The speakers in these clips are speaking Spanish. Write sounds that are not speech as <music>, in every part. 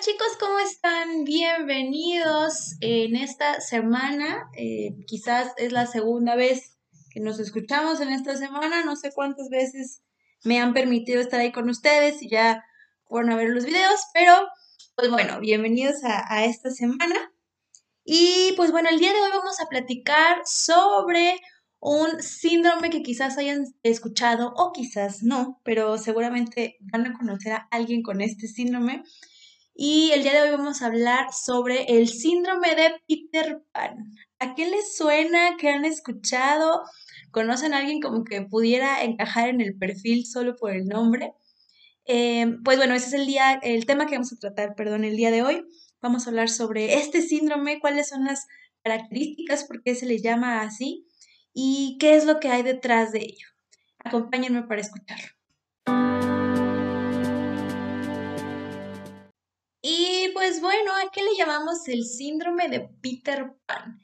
Chicos, ¿cómo están? Bienvenidos en esta semana. Eh, quizás es la segunda vez que nos escuchamos en esta semana. No sé cuántas veces me han permitido estar ahí con ustedes y ya fueron a ver los videos, pero pues bueno, bienvenidos a, a esta semana. Y pues bueno, el día de hoy vamos a platicar sobre un síndrome que quizás hayan escuchado o quizás no, pero seguramente van a conocer a alguien con este síndrome. Y el día de hoy vamos a hablar sobre el síndrome de Peter Pan. ¿A qué les suena? ¿Qué han escuchado? ¿Conocen a alguien como que pudiera encajar en el perfil solo por el nombre? Eh, pues bueno, ese es el día, el tema que vamos a tratar, perdón, el día de hoy. Vamos a hablar sobre este síndrome, cuáles son las características, por qué se le llama así y qué es lo que hay detrás de ello. Acompáñenme para escucharlo. Y pues bueno, ¿a qué le llamamos el síndrome de Peter Pan?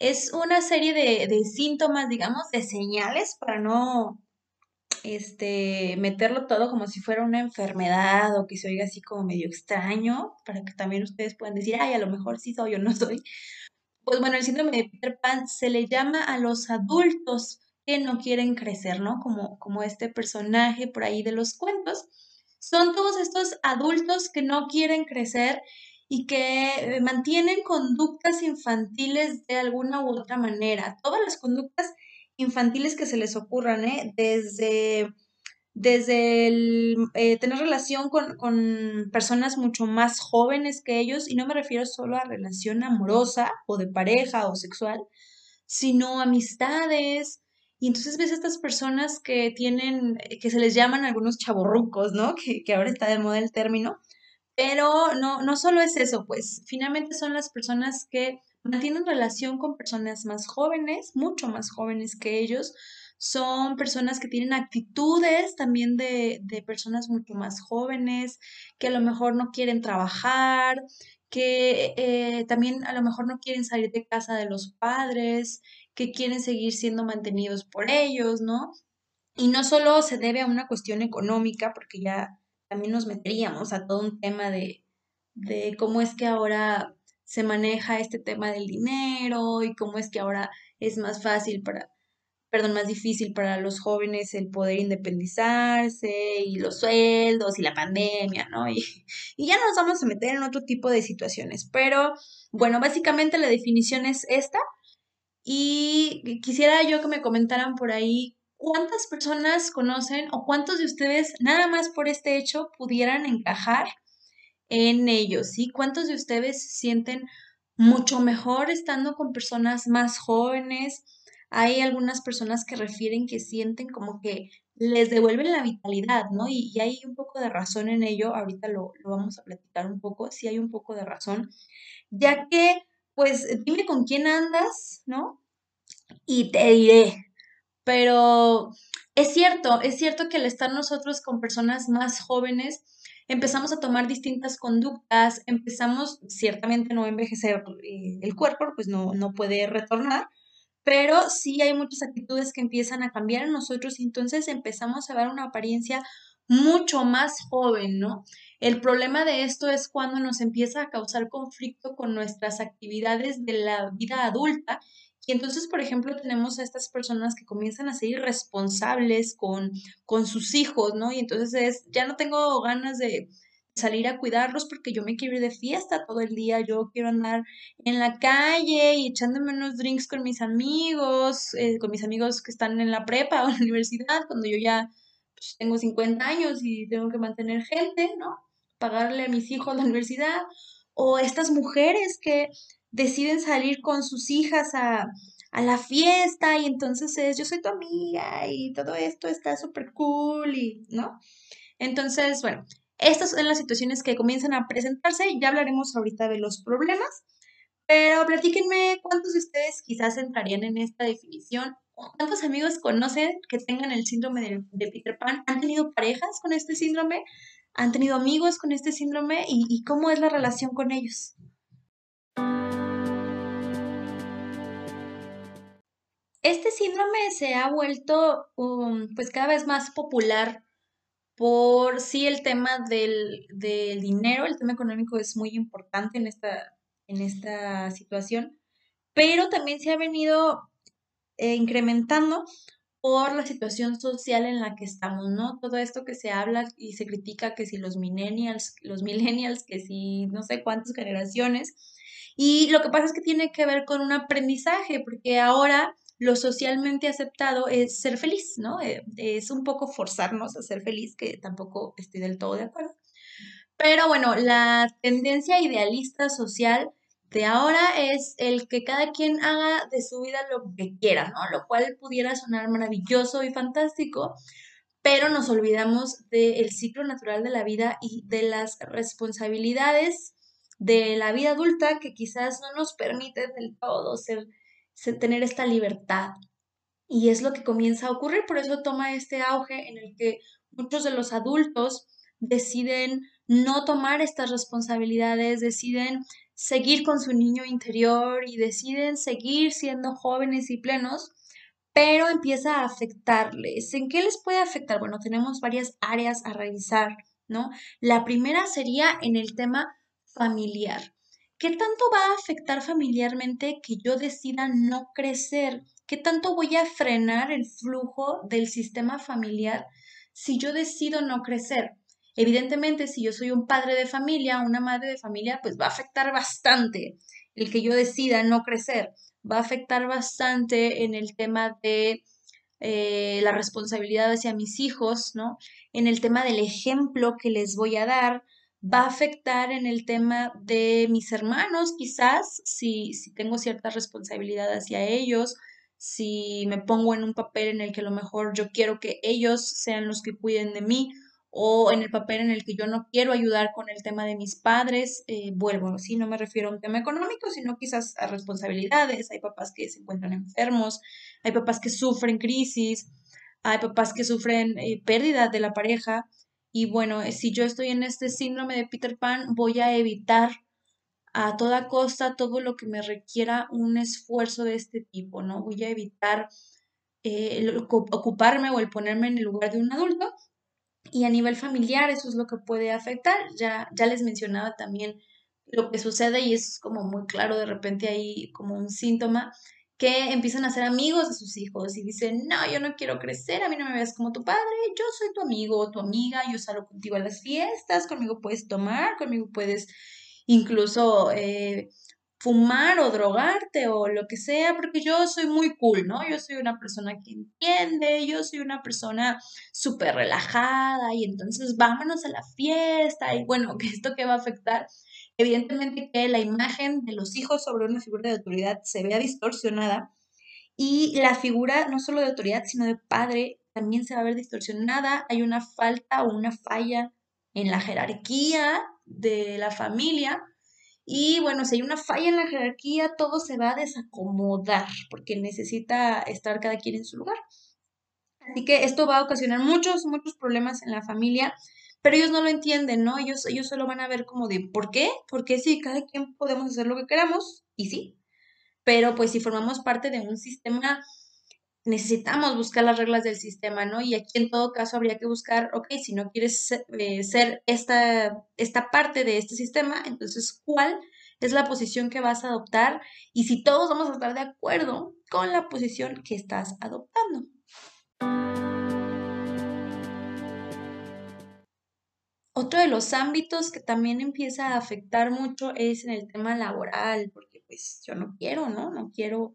Es una serie de, de síntomas, digamos, de señales para no este, meterlo todo como si fuera una enfermedad o que se oiga así como medio extraño, para que también ustedes puedan decir, ay, a lo mejor sí soy o no soy. Pues bueno, el síndrome de Peter Pan se le llama a los adultos que no quieren crecer, ¿no? Como, como este personaje por ahí de los cuentos. Son todos estos adultos que no quieren crecer y que eh, mantienen conductas infantiles de alguna u otra manera. Todas las conductas infantiles que se les ocurran, ¿eh? Desde, desde el eh, tener relación con, con, personas mucho más jóvenes que ellos, y no me refiero solo a relación amorosa o de pareja o sexual, sino amistades. Y entonces ves a estas personas que tienen, que se les llaman algunos chaborrucos, ¿no? <laughs> Que, que ahora está de moda el término. Pero no, no solo es eso, pues finalmente son las personas que mantienen relación con personas más jóvenes, mucho más jóvenes que ellos. Son personas que tienen actitudes también de, de personas mucho más jóvenes, que a lo mejor no quieren trabajar, que eh, también a lo mejor no quieren salir de casa de los padres, que quieren seguir siendo mantenidos por ellos, ¿no? Y no solo se debe a una cuestión económica, porque ya también nos meteríamos a todo un tema de, de cómo es que ahora se maneja este tema del dinero y cómo es que ahora es más fácil para, perdón, más difícil para los jóvenes el poder independizarse y los sueldos y la pandemia, ¿no? Y, ya nos vamos a meter en otro tipo de situaciones. Pero bueno, básicamente la definición es esta. Y quisiera yo que me comentaran por ahí cuántas personas conocen o cuántos de ustedes nada más por este hecho pudieran encajar en ellos, ¿sí? ¿Cuántos de ustedes sienten mucho mejor estando con personas más jóvenes? Hay algunas personas que refieren que sienten como que les devuelven la vitalidad, ¿no? Y, hay un poco de razón en ello, ahorita lo, lo vamos a platicar un poco, sí hay un poco de razón, ya que, pues, dime con quién andas, ¿no? Y te diré, pero es cierto, es cierto que al estar nosotros con personas más jóvenes, empezamos a tomar distintas conductas, empezamos ciertamente no envejecer eh, el cuerpo, pues no, no puede retornar, pero sí hay muchas actitudes que empiezan a cambiar en nosotros y entonces empezamos a ver una apariencia mucho más joven, ¿no? El problema de esto es cuando nos empieza a causar conflicto con nuestras actividades de la vida adulta y entonces, por ejemplo, tenemos a estas personas que comienzan a ser irresponsables con, con sus hijos, ¿no? Y entonces es, ya no tengo ganas de salir a cuidarlos porque yo me quiero ir de fiesta todo el día, yo quiero andar en la calle y echándome unos drinks con mis amigos, eh, con mis amigos que están en la prepa o en la universidad, cuando yo ya pues, tengo 50 años y tengo que mantener gente, ¿no? Pagarle a mis hijos la universidad, o estas mujeres que deciden salir con sus hijas a, la fiesta y entonces es yo soy tu amiga y todo esto está súper cool y, ¿no? Entonces, bueno, estas son las situaciones que comienzan a presentarse ya hablaremos ahorita de los problemas, pero platíquenme cuántos de ustedes quizás entrarían en esta definición ¿Cuántos amigos conocen que tengan el síndrome de, Peter Pan? ¿Han tenido parejas con este síndrome? ¿Han tenido amigos con este síndrome? ¿Y, y cómo es la relación con ellos? Este síndrome se ha vuelto um, pues cada vez más popular por sí el tema del, dinero, el tema económico es muy importante en esta, en esta situación, pero también se ha venido eh, incrementando por la situación social en la que estamos, ¿no? Todo esto que se habla y se critica que si los millennials, los <laughs> millennials, que si no sé cuántas generaciones, y lo que pasa es que tiene que ver con un aprendizaje, porque ahora lo socialmente aceptado es ser feliz, ¿no? Eh, es un poco forzarnos a ser feliz, que tampoco estoy del todo de acuerdo. Pero bueno, la tendencia idealista social de ahora es el que cada quien haga de su vida lo que quiera, ¿no? Lo cual pudiera sonar maravilloso y fantástico, pero nos olvidamos del ciclo natural de la vida y de las responsabilidades de la vida adulta que quizás no nos permiten del todo ser tener esta libertad. Y es lo que comienza a ocurrir, por eso toma este auge en el que muchos de los adultos deciden no tomar estas responsabilidades, deciden seguir con su niño interior y deciden seguir siendo jóvenes y plenos, pero empieza a afectarles. ¿En qué les puede afectar? Bueno, tenemos varias áreas a revisar, ¿no? La primera sería en el tema familiar. ¿Qué tanto va a afectar familiarmente que yo decida no crecer? ¿Qué tanto voy a frenar el flujo del sistema familiar si yo decido no crecer? Evidentemente, si yo soy un padre de familia, una madre de familia, pues va a afectar bastante el que yo decida no crecer. Va a afectar bastante en el tema de eh, la responsabilidad hacia mis hijos, ¿no? En el tema del ejemplo que les voy a dar, va a afectar en el tema de mis hermanos, quizás, si, si tengo cierta responsabilidad hacia ellos, si me pongo en un papel en el que a lo mejor yo quiero que ellos sean los que cuiden de mí o en el papel en el que yo no quiero ayudar con el tema de mis padres, eh, vuelvo, sí, no me refiero a un tema económico, sino quizás a responsabilidades. Hay papás que se encuentran enfermos, hay papás que sufren crisis, hay papás que sufren eh, pérdida de la pareja y bueno, eh, si yo estoy en este síndrome de Peter Pan, voy a evitar a toda costa todo lo que me requiera un esfuerzo de este tipo, ¿no? Voy a evitar eh, ocuparme o el ponerme en el lugar de un adulto. Y a nivel familiar, eso es lo que puede afectar. Ya, ya les mencionaba también lo que sucede y es como muy claro de repente ahí como un síntoma que empiezan a ser amigos de sus hijos y dicen, no, yo no quiero crecer, a mí no me ves como tu padre, yo soy tu amigo o tu amiga, yo salgo contigo a las fiestas, conmigo puedes tomar, conmigo puedes incluso eh, fumar o drogarte o lo que sea, porque yo soy muy cool, ¿no? Yo soy una persona que entiende, yo soy una persona súper relajada y entonces vámonos a la fiesta y bueno, <laughs> que esto que va a afectar evidentemente que la imagen de los hijos sobre una figura de autoridad se vea distorsionada y la figura no solo de autoridad, sino de padre también se va a ver distorsionada. Hay una falta o una falla en la jerarquía de la familia. Y bueno, si hay una falla en la jerarquía, todo se va a desacomodar porque necesita estar cada quien en su lugar. Así que esto va a ocasionar muchos, muchos problemas en la familia pero ellos no lo entienden, ¿no? Ellos, ellos solo van a ver como de, ¿por qué? Porque sí, cada quien podemos hacer lo que queramos, y sí, pero pues si formamos parte de un sistema, necesitamos buscar las reglas del sistema, ¿no? Y aquí en todo caso habría que buscar, ok, si no quieres eh, ser esta, esta parte de este sistema, entonces, ¿cuál es la posición que vas a adoptar? Y si todos vamos a estar de acuerdo con la posición que estás adoptando. Otro de los ámbitos que también empieza a afectar mucho es en el tema laboral, porque pues yo no quiero, ¿no? No quiero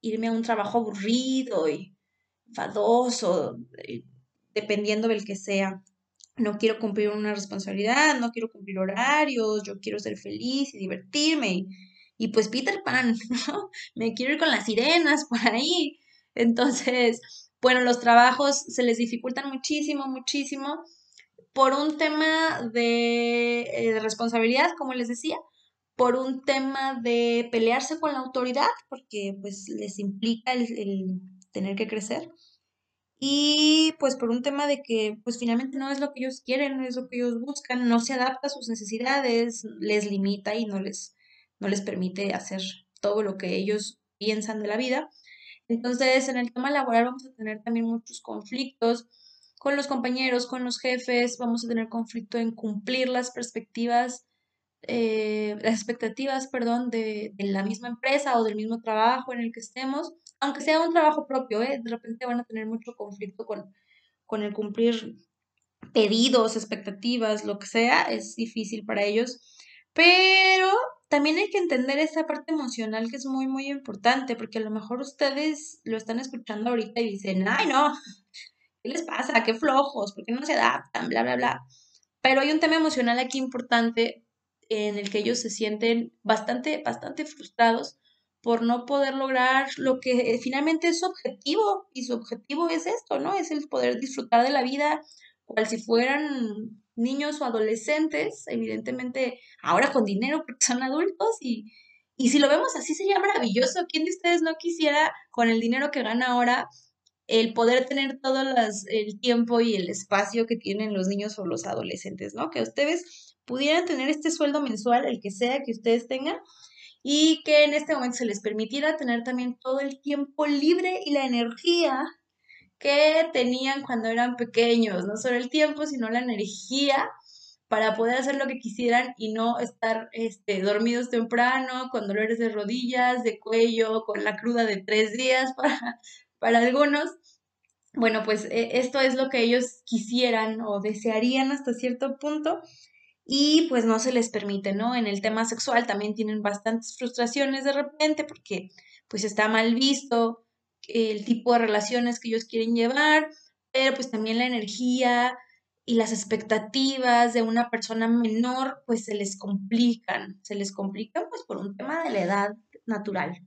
irme a un trabajo aburrido y fadoso, eh, dependiendo del que sea. No quiero cumplir una responsabilidad, no quiero cumplir horarios, yo quiero ser feliz y divertirme. Y, pues Peter Pan, <laughs> ¿no? Me quiero ir con las sirenas por ahí. Entonces, bueno, los trabajos se les dificultan muchísimo, muchísimo por un tema de, eh, responsabilidad, como les decía, por un tema de pelearse con la autoridad, porque pues les implica el, tener que crecer, y pues por un tema de que pues finalmente no es lo que ellos quieren, no es lo que ellos buscan, no se adapta a sus necesidades, les limita y no les, no les permite hacer todo lo que ellos piensan de la vida. Entonces, en el tema laboral vamos a tener también muchos conflictos, con los compañeros, con los jefes, vamos a tener conflicto en cumplir las perspectivas, eh, las expectativas, perdón, de, de, la misma empresa o del mismo trabajo en el que estemos, aunque sea un trabajo propio, ¿eh? de repente van a tener mucho conflicto con, con el cumplir pedidos, expectativas, lo que sea, es difícil para ellos. Pero también hay que entender esa parte emocional que es muy, muy importante, porque a lo mejor ustedes lo están escuchando ahorita y dicen, ay, no, ¿qué les pasa? ¿Qué flojos? ¿Por qué no se adaptan? Bla, bla, bla. Pero hay un tema emocional aquí importante en el que ellos se sienten bastante, bastante frustrados por no poder lograr lo que finalmente es su objetivo. Y su objetivo es esto, ¿no? Es el poder disfrutar de la vida, cual si fueran niños o adolescentes, evidentemente ahora con dinero porque son adultos y, y si lo vemos así sería maravilloso. ¿Quién de ustedes no quisiera con el dinero que gana ahora el poder tener todo las, el tiempo y el espacio que tienen los niños o los adolescentes, ¿no? Que ustedes pudieran tener este sueldo mensual, el que sea que ustedes tengan, y que en este momento se les permitiera tener también todo el tiempo libre y la energía que tenían cuando eran pequeños, no solo el tiempo, sino la energía para poder hacer lo que quisieran y no estar este, dormidos temprano, con dolores de rodillas, de cuello, con la cruda de tres días <laughs> para, para algunos. Bueno, pues e, esto es lo que ellos quisieran o desearían hasta cierto punto y pues no se les permite, ¿no? En el tema sexual también tienen bastantes frustraciones de repente porque pues está mal visto, el tipo de relaciones que ellos quieren llevar, pero pues también la energía y las expectativas de una persona menor pues se les complican, se les complican pues por un tema de la edad natural.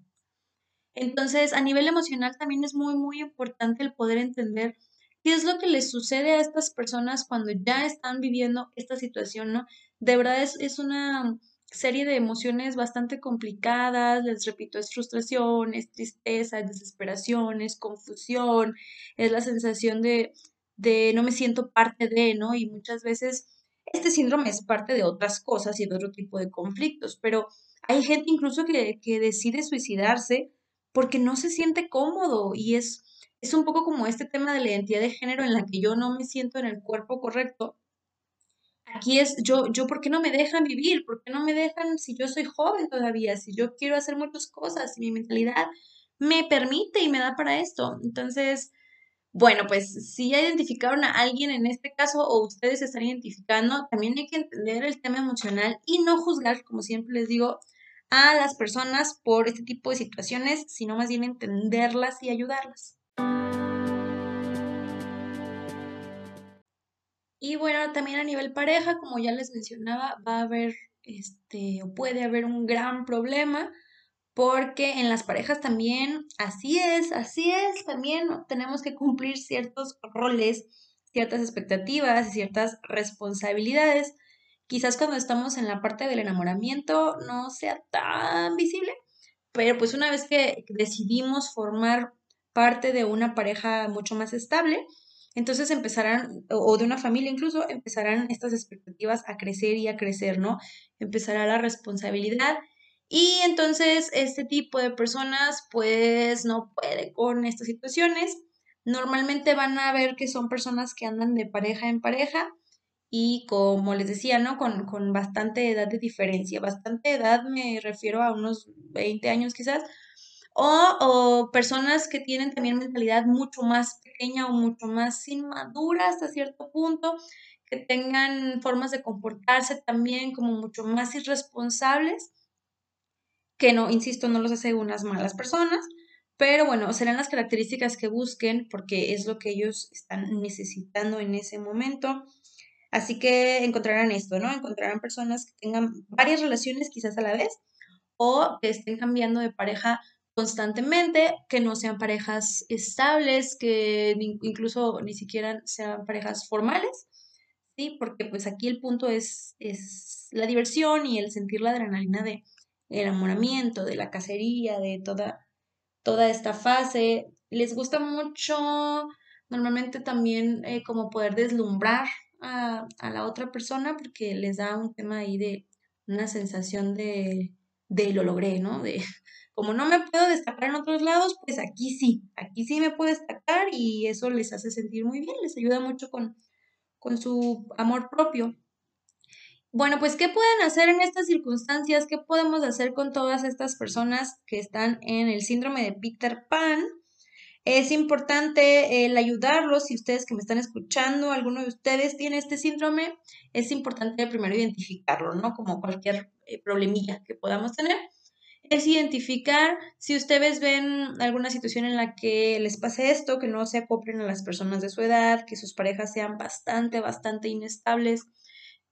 Entonces, a nivel emocional también es muy, muy importante el poder entender qué es lo que les sucede a estas personas cuando ya están viviendo esta situación, ¿no? De verdad es, es una serie de emociones bastante complicadas, les repito, es frustración, es tristeza, es desesperación, es confusión, es la sensación de, de no me siento parte de, ¿no? Y muchas veces este síndrome es parte de otras cosas y de otro tipo de conflictos, pero hay gente incluso que, que decide suicidarse porque no se siente cómodo y es, es un poco como este tema de la identidad de género en la que yo no me siento en el cuerpo correcto Aquí es yo, yo, ¿por qué no me dejan vivir? ¿Por qué no me dejan si yo soy joven todavía? Si yo quiero hacer muchas cosas, si mi mentalidad me permite y me da para esto. Entonces, bueno, pues si ya identificaron a alguien en este caso o ustedes están identificando, también hay que entender el tema emocional y no juzgar, como siempre les digo, a las personas por este tipo de situaciones, sino más bien entenderlas y ayudarlas. Y bueno, también a nivel pareja, como ya les mencionaba, va a haber este o puede haber un gran problema porque en las parejas también así es, así es, también tenemos que cumplir ciertos roles, ciertas expectativas y ciertas responsabilidades. Quizás cuando estamos en la parte del enamoramiento no sea tan visible, pero pues una vez que decidimos formar parte de una pareja mucho más estable, entonces empezarán, o de una familia incluso, empezarán estas expectativas a crecer y a crecer, ¿no? Empezará la responsabilidad y entonces este tipo de personas pues no puede con estas situaciones. Normalmente van a ver que son personas que andan de pareja en pareja y como les decía, ¿no? Con, con bastante edad de diferencia. Bastante edad me refiero a unos 20 años quizás o, personas que tienen también mentalidad mucho más pequeña o mucho más inmadura hasta cierto punto, que tengan formas de comportarse también como mucho más irresponsables, que no, insisto, no los hace unas malas personas, pero bueno, serán las características que busquen porque es lo que ellos están necesitando en ese momento. Así que encontrarán esto, ¿no? Encontrarán personas que tengan varias relaciones quizás a la vez o que estén cambiando de pareja constantemente, que no sean parejas estables, que incluso ni siquiera sean parejas formales, ¿sí? Porque pues aquí el punto es, es la diversión y el sentir la adrenalina de el enamoramiento, de la cacería, de toda, toda esta fase. Les gusta mucho normalmente también eh, como poder deslumbrar a, la otra persona porque les da un tema ahí de una sensación de de lo logré, ¿no? De <laughs> como no me puedo destacar en otros lados, pues aquí sí, aquí sí me puedo destacar y eso les hace sentir muy bien, les ayuda mucho con, con su amor propio. Bueno, pues, ¿qué pueden hacer en estas circunstancias? ¿Qué podemos hacer con todas estas personas que están en el síndrome de Peter Pan? Es importante ayudarlos, si ustedes que me están escuchando, alguno de ustedes tiene este síndrome, es importante primero identificarlo, ¿no? Como cualquier eh, problemilla que podamos tener. Es identificar si ustedes ven alguna situación en la que les pase esto, que no se acoplen a las personas de su edad, que sus parejas sean bastante, bastante inestables,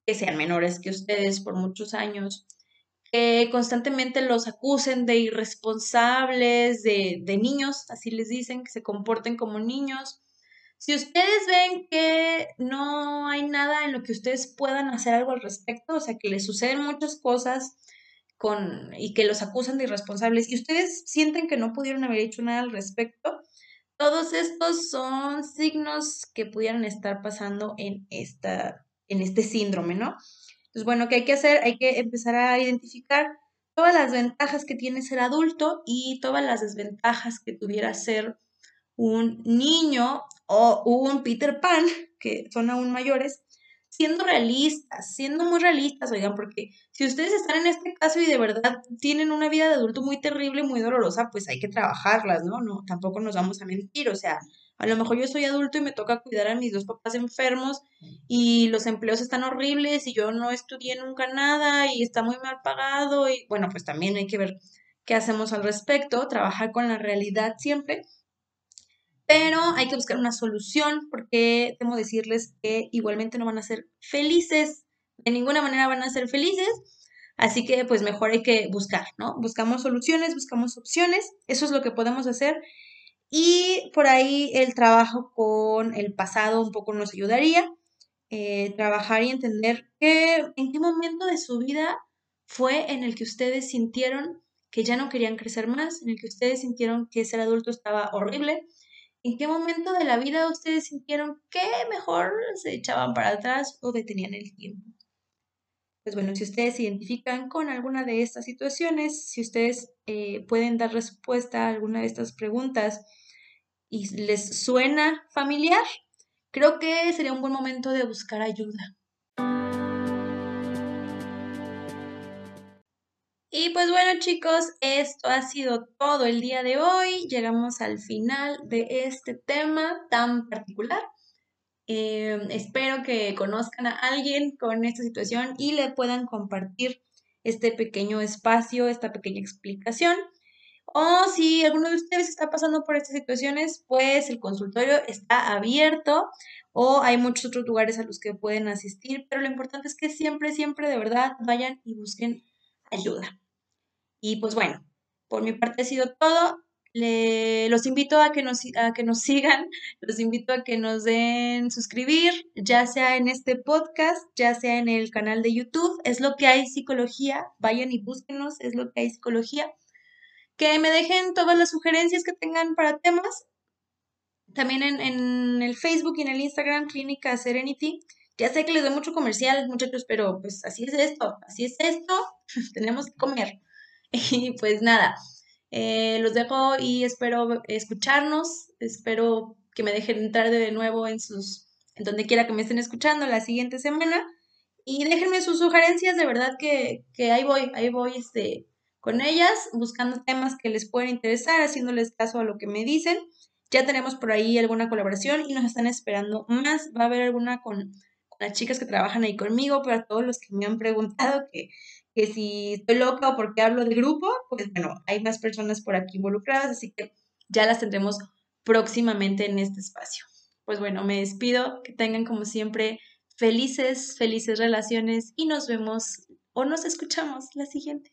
que sean menores que ustedes por muchos años, que constantemente los acusen de irresponsables, de, de niños, así les dicen, que se comporten como niños. Si ustedes ven que no hay nada en lo que ustedes puedan hacer algo al respecto, o sea, que les suceden muchas cosas con, y que los acusan de irresponsables y ustedes sienten que no pudieron haber hecho nada al respecto, todos estos son signos que pudieran estar pasando en esta en este síndrome, ¿no? Entonces, bueno, ¿qué hay que hacer? Hay que empezar a identificar todas las ventajas que tiene ser adulto y todas las desventajas que tuviera ser un niño o un Peter Pan, que son aún mayores, siendo realistas, siendo muy realistas, oigan, porque si ustedes están en este caso y de verdad tienen una vida de adulto muy terrible, muy dolorosa, pues hay que trabajarlas, ¿no? No, tampoco nos vamos a mentir, o sea, a lo mejor yo soy adulto y me toca cuidar a mis dos papás enfermos y los empleos están horribles y yo no estudié nunca nada y está muy mal pagado y bueno, pues también hay que ver qué hacemos al respecto, trabajar con la realidad siempre. Pero hay que buscar una solución porque temo decirles que igualmente no van a ser felices, de ninguna manera van a ser felices, así que pues mejor hay que buscar, ¿no? Buscamos soluciones, buscamos opciones, eso es lo que podemos hacer y por ahí el trabajo con el pasado un poco nos ayudaría. Eh, trabajar y entender que, en qué momento de su vida fue en el que ustedes sintieron que ya no querían crecer más, en el que ustedes sintieron que ser adulto estaba horrible, en qué momento de la vida ustedes sintieron que mejor se echaban para atrás o detenían el tiempo. Pues bueno, si ustedes se identifican con alguna de estas situaciones, si ustedes eh, pueden dar respuesta a alguna de estas preguntas y les suena familiar, creo que sería un buen momento de buscar ayuda. Y pues bueno chicos, esto ha sido todo el día de hoy. Llegamos al final de este tema tan particular. Em, espero que conozcan a alguien con esta situación y le puedan compartir este pequeño espacio, esta pequeña explicación. O si alguno de ustedes está pasando por estas situaciones, pues el consultorio está abierto o hay muchos otros lugares a los que pueden asistir, pero lo importante es que siempre, siempre de verdad vayan y busquen ayuda. Y pues bueno, por mi parte ha sido todo. Los invito a que, nos, a que nos sigan, <laughs> los invito a que nos den suscribir, ya sea en este podcast, ya sea en el canal de YouTube, es lo que hay psicología, vayan y búsquenos, es lo que hay psicología. Que me dejen todas las sugerencias que tengan para temas. También en, en el Facebook y en el Instagram, Clínica Serenity. Ya sé que les doy mucho comercial, muchachos, pero pues así es esto, así es esto, <laughs> tenemos que comer. <laughs> Y pues nada, eh, los dejo y espero escucharnos, espero que me dejen entrar de nuevo en sus, en donde quiera que me estén escuchando la siguiente semana y déjenme sus sugerencias, de verdad que, que ahí voy, ahí voy este, con ellas, buscando temas que les pueden interesar, haciéndoles caso a lo que me dicen. Ya tenemos por ahí alguna colaboración y nos están esperando más. Va a haber alguna con, las chicas que trabajan ahí conmigo, para todos los que me han preguntado que que si estoy loca o porque hablo de grupo, pues bueno, hay más personas por aquí involucradas, así que ya las tendremos próximamente en este espacio. Pues bueno, me despido, que tengan como siempre felices, felices relaciones y nos vemos o nos escuchamos la siguiente.